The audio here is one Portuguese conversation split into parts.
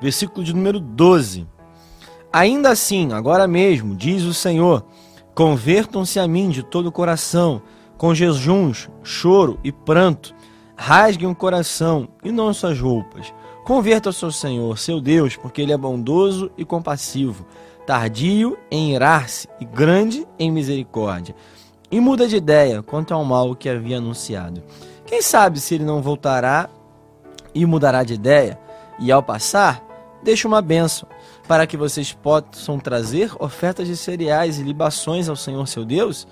versículo de número 12. Ainda assim, agora mesmo, diz o Senhor, convertam-se a mim de todo o coração, com jejuns, choro e pranto. Rasguem o coração e não suas roupas. Converta-se ao Senhor, seu Deus, porque Ele é bondoso e compassivo, tardio em irar-se e grande em misericórdia. E muda de ideia quanto ao mal que havia anunciado. Quem sabe se ele não voltará e mudará de ideia, e ao passar, deixa uma bênção, para que vocês possam trazer ofertas de cereais e libações ao Senhor seu Deus?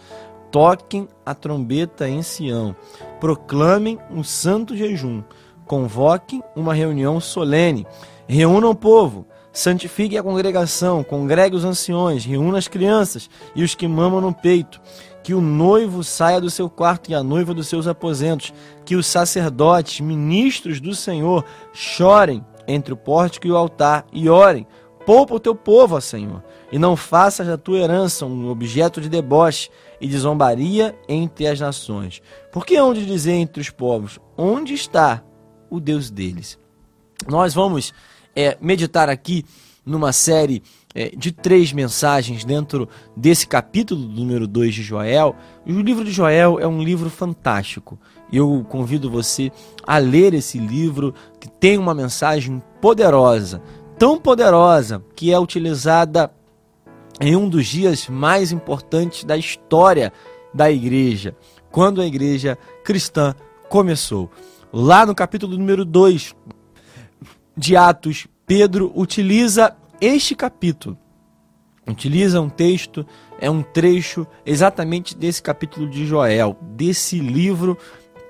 Toquem a trombeta em Sião, proclamem um santo jejum, convoquem uma reunião solene, reúnam o povo, santifiquem a congregação, congregue os anciões, reúna as crianças e os que mamam no peito, que o noivo saia do seu quarto e a noiva dos seus aposentos, que os sacerdotes, ministros do Senhor, chorem entre o pórtico e o altar e orem. Poupa o teu povo, ó Senhor, e não faças da tua herança um objeto de deboche e de zombaria entre as nações. Porque hão de dizer entre os povos: onde está o Deus deles? Nós vamos é, meditar aqui numa série é, de três mensagens dentro desse capítulo do número 2 de Joel. O livro de Joel é um livro fantástico. Eu convido você a ler esse livro que tem uma mensagem poderosa, tão poderosa que é utilizada em um dos dias mais importantes da história da igreja, quando a igreja cristã começou. Lá no capítulo número 2 de Atos, Pedro utiliza este capítulo. Utiliza um texto, é um trecho exatamente desse capítulo de Joel, desse livro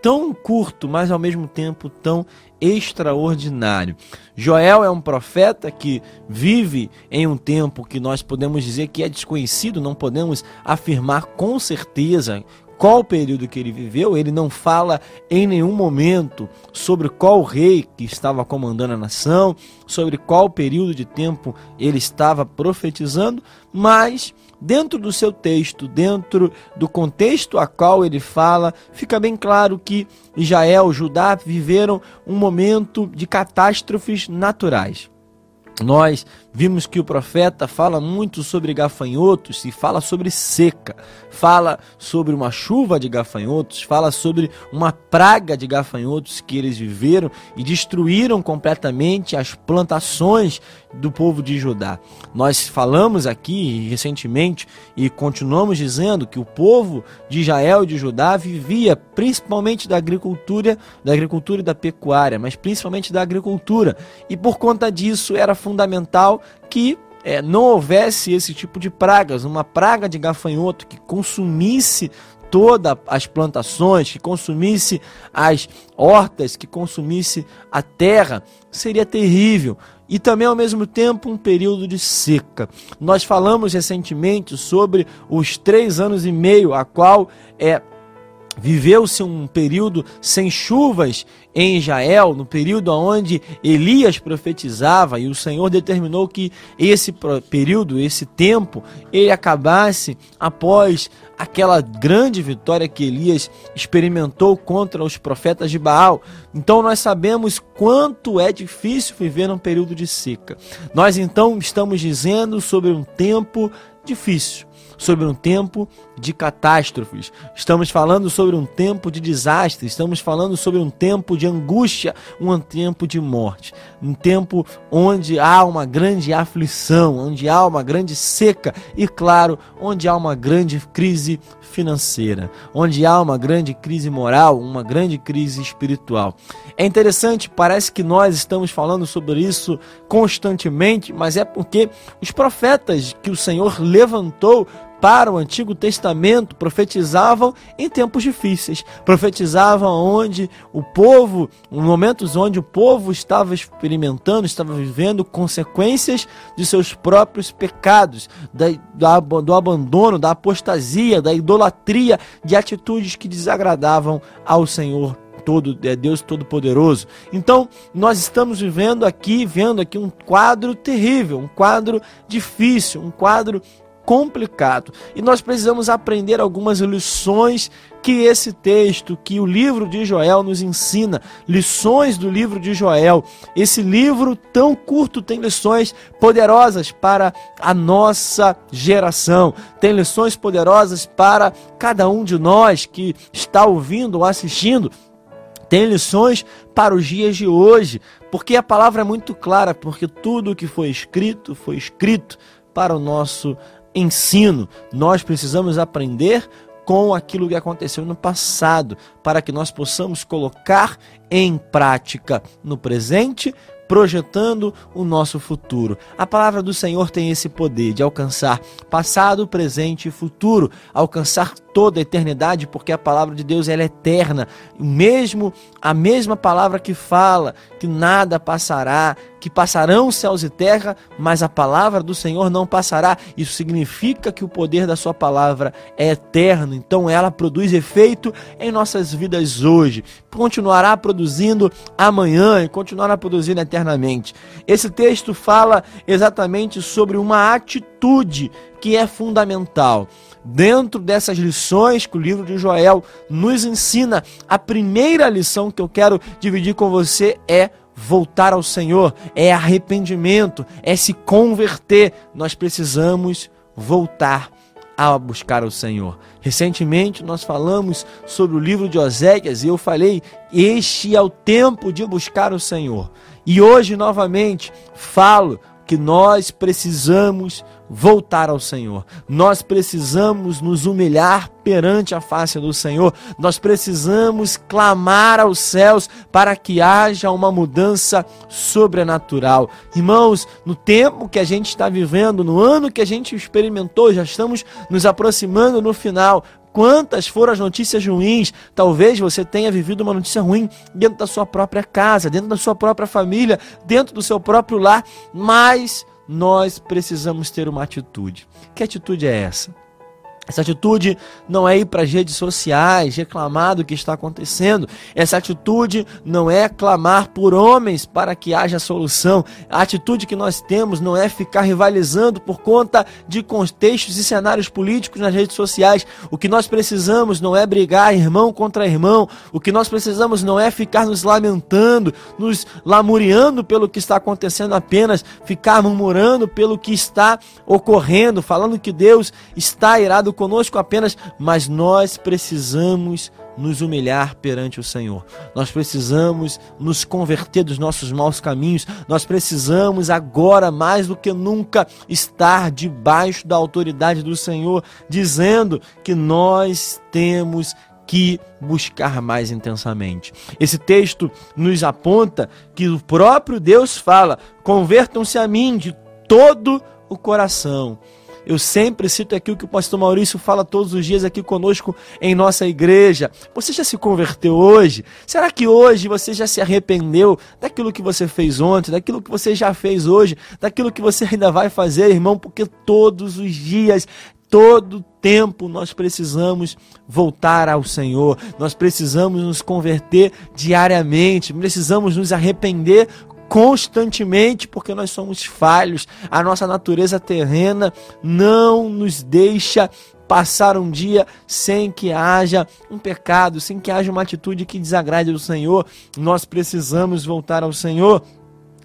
tão curto, mas ao mesmo tempo tão extraordinário. Joel é um profeta que vive em um tempo que nós podemos dizer que é desconhecido, não podemos afirmar com certeza qual período que ele viveu, ele não fala em nenhum momento sobre qual rei que estava comandando a nação, sobre qual período de tempo ele estava profetizando, mas dentro do seu texto, dentro do contexto a qual ele fala, fica bem claro que Israel, Judá viveram um momento de catástrofes naturais. Nós vimos que o profeta fala muito sobre gafanhotos e fala sobre seca, fala sobre uma chuva de gafanhotos, fala sobre uma praga de gafanhotos que eles viveram e destruíram completamente as plantações do povo de Judá. Nós falamos aqui recentemente e continuamos dizendo que o povo de Israel e de Judá vivia principalmente da agricultura, da agricultura e da pecuária, mas principalmente da agricultura. E por conta disso era fundamental que é, não houvesse esse tipo de pragas, uma praga de gafanhoto que consumisse todas as plantações, que consumisse as hortas, que consumisse a terra, seria terrível. E também ao mesmo tempo um período de seca. Nós falamos recentemente sobre os três anos e meio a qual é Viveu-se um período sem chuvas em Israel, no período onde Elias profetizava, e o Senhor determinou que esse período, esse tempo, ele acabasse após aquela grande vitória que Elias experimentou contra os profetas de Baal. Então nós sabemos quanto é difícil viver num período de seca. Nós então estamos dizendo sobre um tempo difícil sobre um tempo de catástrofes, estamos falando sobre um tempo de desastre, estamos falando sobre um tempo de angústia, um tempo de morte, um tempo onde há uma grande aflição, onde há uma grande seca e, claro, onde há uma grande crise financeira, onde há uma grande crise moral, uma grande crise espiritual. É interessante, parece que nós estamos falando sobre isso constantemente, mas é porque os profetas que o Senhor levantou para o Antigo Testamento profetizavam em tempos difíceis, profetizavam onde o povo, em momentos onde o povo estava experimentando, estava vivendo consequências de seus próprios pecados, do abandono, da apostasia, da idolatria, de atitudes que desagradavam ao Senhor todo, é Deus Todo-Poderoso. Então, nós estamos vivendo aqui, vendo aqui um quadro terrível, um quadro difícil, um quadro complicado. E nós precisamos aprender algumas lições que esse texto, que o livro de Joel nos ensina, lições do livro de Joel. Esse livro tão curto tem lições poderosas para a nossa geração, tem lições poderosas para cada um de nós que está ouvindo ou assistindo. Tem lições para os dias de hoje, porque a palavra é muito clara, porque tudo o que foi escrito foi escrito para o nosso ensino. Nós precisamos aprender com aquilo que aconteceu no passado, para que nós possamos colocar em prática no presente, projetando o nosso futuro. A palavra do Senhor tem esse poder de alcançar passado, presente e futuro, alcançar toda a eternidade, porque a palavra de Deus ela é eterna. Mesmo a mesma palavra que fala que nada passará, que passarão céus e terra, mas a palavra do Senhor não passará. Isso significa que o poder da sua palavra é eterno. Então ela produz efeito em nossas vidas hoje, continuará produzindo amanhã e continuará produzindo eternamente. Esse texto fala exatamente sobre uma atitude que é fundamental. Dentro dessas lições que o livro de Joel nos ensina, a primeira lição que eu quero dividir com você é voltar ao Senhor, é arrependimento, é se converter. Nós precisamos voltar a buscar o Senhor. Recentemente nós falamos sobre o livro de Oséias e eu falei: este é o tempo de buscar o Senhor. E hoje novamente falo que nós precisamos voltar ao Senhor. Nós precisamos nos humilhar perante a face do Senhor. Nós precisamos clamar aos céus para que haja uma mudança sobrenatural. Irmãos, no tempo que a gente está vivendo, no ano que a gente experimentou, já estamos nos aproximando no final. Quantas foram as notícias ruins? Talvez você tenha vivido uma notícia ruim dentro da sua própria casa, dentro da sua própria família, dentro do seu próprio lar, mas nós precisamos ter uma atitude. Que atitude é essa? Essa atitude não é ir para as redes sociais reclamar do que está acontecendo. Essa atitude não é clamar por homens para que haja solução. A atitude que nós temos não é ficar rivalizando por conta de contextos e cenários políticos nas redes sociais. O que nós precisamos não é brigar irmão contra irmão. O que nós precisamos não é ficar nos lamentando, nos lamuriando pelo que está acontecendo apenas, ficar murmurando pelo que está ocorrendo, falando que Deus está irado conosco apenas, mas nós precisamos nos humilhar perante o Senhor. Nós precisamos nos converter dos nossos maus caminhos. Nós precisamos agora mais do que nunca estar debaixo da autoridade do Senhor, dizendo que nós temos que buscar mais intensamente. Esse texto nos aponta que o próprio Deus fala: convertam-se a mim de todo o coração. Eu sempre cito aqui o que o pastor Maurício fala todos os dias aqui conosco em nossa igreja. Você já se converteu hoje? Será que hoje você já se arrependeu daquilo que você fez ontem, daquilo que você já fez hoje, daquilo que você ainda vai fazer, irmão? Porque todos os dias todo tempo nós precisamos voltar ao Senhor, nós precisamos nos converter diariamente, precisamos nos arrepender constantemente, porque nós somos falhos. A nossa natureza terrena não nos deixa passar um dia sem que haja um pecado, sem que haja uma atitude que desagrade o Senhor. Nós precisamos voltar ao Senhor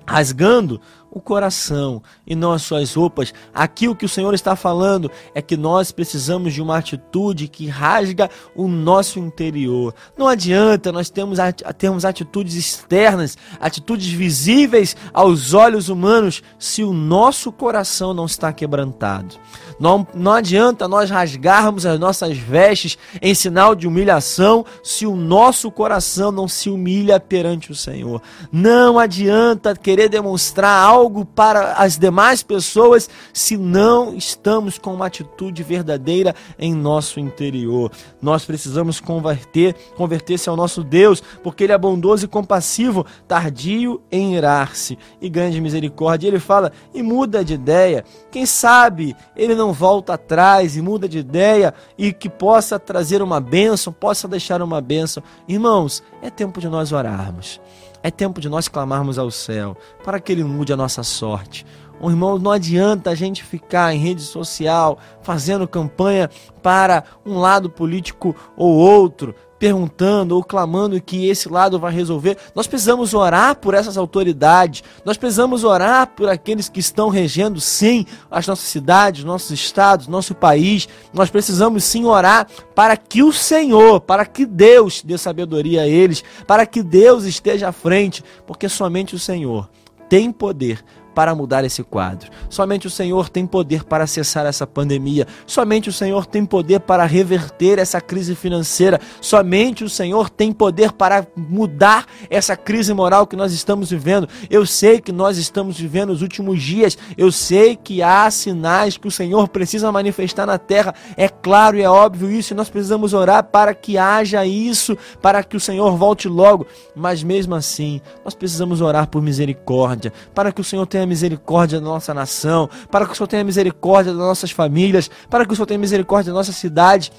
rasgando o coração e não as suas roupas. Aqui o que o Senhor está falando é que nós precisamos de uma atitude que rasga o nosso interior. Não adianta nós termos, termos atitudes externas, atitudes visíveis aos olhos humanos, se o nosso coração não está quebrantado. Não, não adianta nós rasgarmos as nossas vestes em sinal de humilhação se o nosso coração não se humilha perante o Senhor. Não adianta querer demonstrar algo para as demais pessoas se não estamos com uma atitude verdadeira em nosso interior. Nós precisamos converter, converter-se ao nosso Deus, porque Ele é bondoso e compassivo, tardio em irar-se e grande misericórdia. Ele fala e muda de ideia. Quem sabe Ele não volta atrás e muda de ideia e que possa trazer uma bênção, possa deixar uma bênção. Irmãos, é tempo de nós orarmos. É tempo de nós clamarmos ao céu para que Ele mude a nossa sorte. Oh, irmão, não adianta a gente ficar em rede social fazendo campanha para um lado político ou outro perguntando ou clamando que esse lado vai resolver. Nós precisamos orar por essas autoridades, nós precisamos orar por aqueles que estão regendo, sim, as nossas cidades, nossos estados, nosso país. Nós precisamos sim orar para que o Senhor, para que Deus dê sabedoria a eles, para que Deus esteja à frente, porque somente o Senhor tem poder para mudar esse quadro. Somente o Senhor tem poder para cessar essa pandemia. Somente o Senhor tem poder para reverter essa crise financeira. Somente o Senhor tem poder para mudar essa crise moral que nós estamos vivendo. Eu sei que nós estamos vivendo os últimos dias. Eu sei que há sinais que o Senhor precisa manifestar na terra. É claro e é óbvio isso. E nós precisamos orar para que haja isso, para que o Senhor volte logo. Mas mesmo assim, nós precisamos orar por misericórdia, para que o Senhor tenha tenha misericórdia da nossa nação, para que o Senhor tenha misericórdia das nossas famílias, para que o Senhor tenha misericórdia da nossa cidade.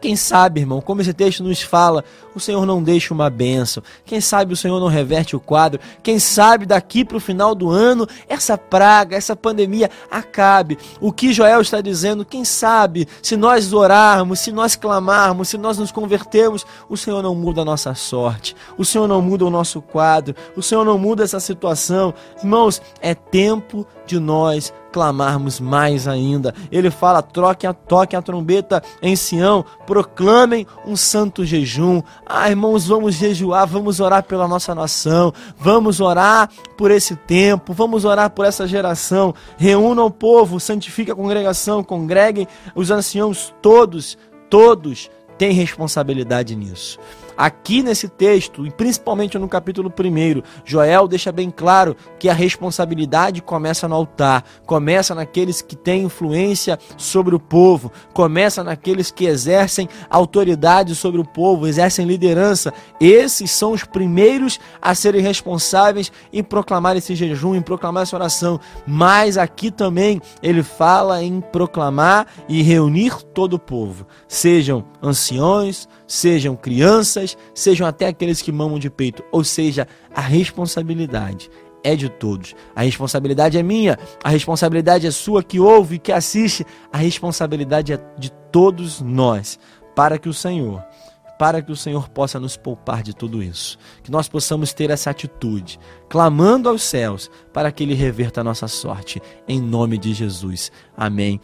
Quem sabe, irmão, como esse texto nos fala, o Senhor não deixa uma benção. Quem sabe o Senhor não reverte o quadro. Quem sabe daqui para o final do ano, essa praga, essa pandemia acabe. O que Joel está dizendo, quem sabe, se nós orarmos, se nós clamarmos, se nós nos convertermos, o Senhor não muda a nossa sorte. O Senhor não muda o nosso quadro. O Senhor não muda essa situação. Irmãos, é tempo de nós clamarmos mais ainda. Ele fala: troquem a, toquem a trombeta em Sião, proclamem um santo jejum. Ah, irmãos, vamos jejuar, vamos orar pela nossa nação, vamos orar por esse tempo, vamos orar por essa geração. Reúnam o povo, santifique a congregação, congreguem os anciãos, todos, todos têm responsabilidade nisso. Aqui nesse texto, e principalmente no capítulo 1, Joel deixa bem claro que a responsabilidade começa no altar, começa naqueles que têm influência sobre o povo, começa naqueles que exercem autoridade sobre o povo, exercem liderança. Esses são os primeiros a serem responsáveis em proclamar esse jejum, em proclamar essa oração. Mas aqui também ele fala em proclamar e reunir todo o povo, sejam anciões, sejam crianças, sejam até aqueles que mamam de peito. Ou seja, a responsabilidade é de todos. A responsabilidade é minha, a responsabilidade é sua que ouve, que assiste, a responsabilidade é de todos nós, para que o Senhor, para que o Senhor possa nos poupar de tudo isso. Que nós possamos ter essa atitude, clamando aos céus, para que ele reverta a nossa sorte, em nome de Jesus. Amém.